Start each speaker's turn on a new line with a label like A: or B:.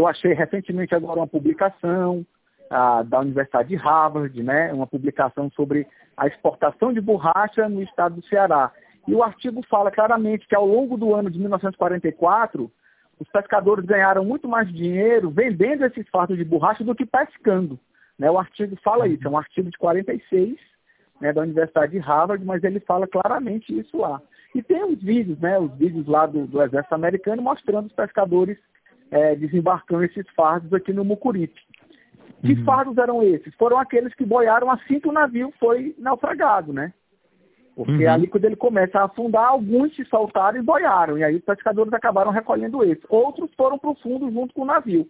A: Eu achei recentemente agora uma publicação da Universidade de Harvard, né, uma publicação sobre a exportação de borracha no estado do Ceará. E o artigo fala claramente que ao longo do ano de 1944, os pescadores ganharam muito mais dinheiro vendendo esses fardos de borracha do que pescando. Né? O artigo fala isso, é um artigo de 46 né, da Universidade de Harvard, mas ele fala claramente isso lá. E tem os vídeos, né, os vídeos lá do, do Exército Americano mostrando os pescadores é, desembarcando esses fardos aqui no Mucuripe. Que uhum. fardos eram esses? Foram aqueles que boiaram assim que o navio foi naufragado, né? Porque uhum. ali quando ele começa a afundar, alguns se soltaram e boiaram. E aí os pescadores acabaram recolhendo esses. Outros foram para o fundo junto com o navio.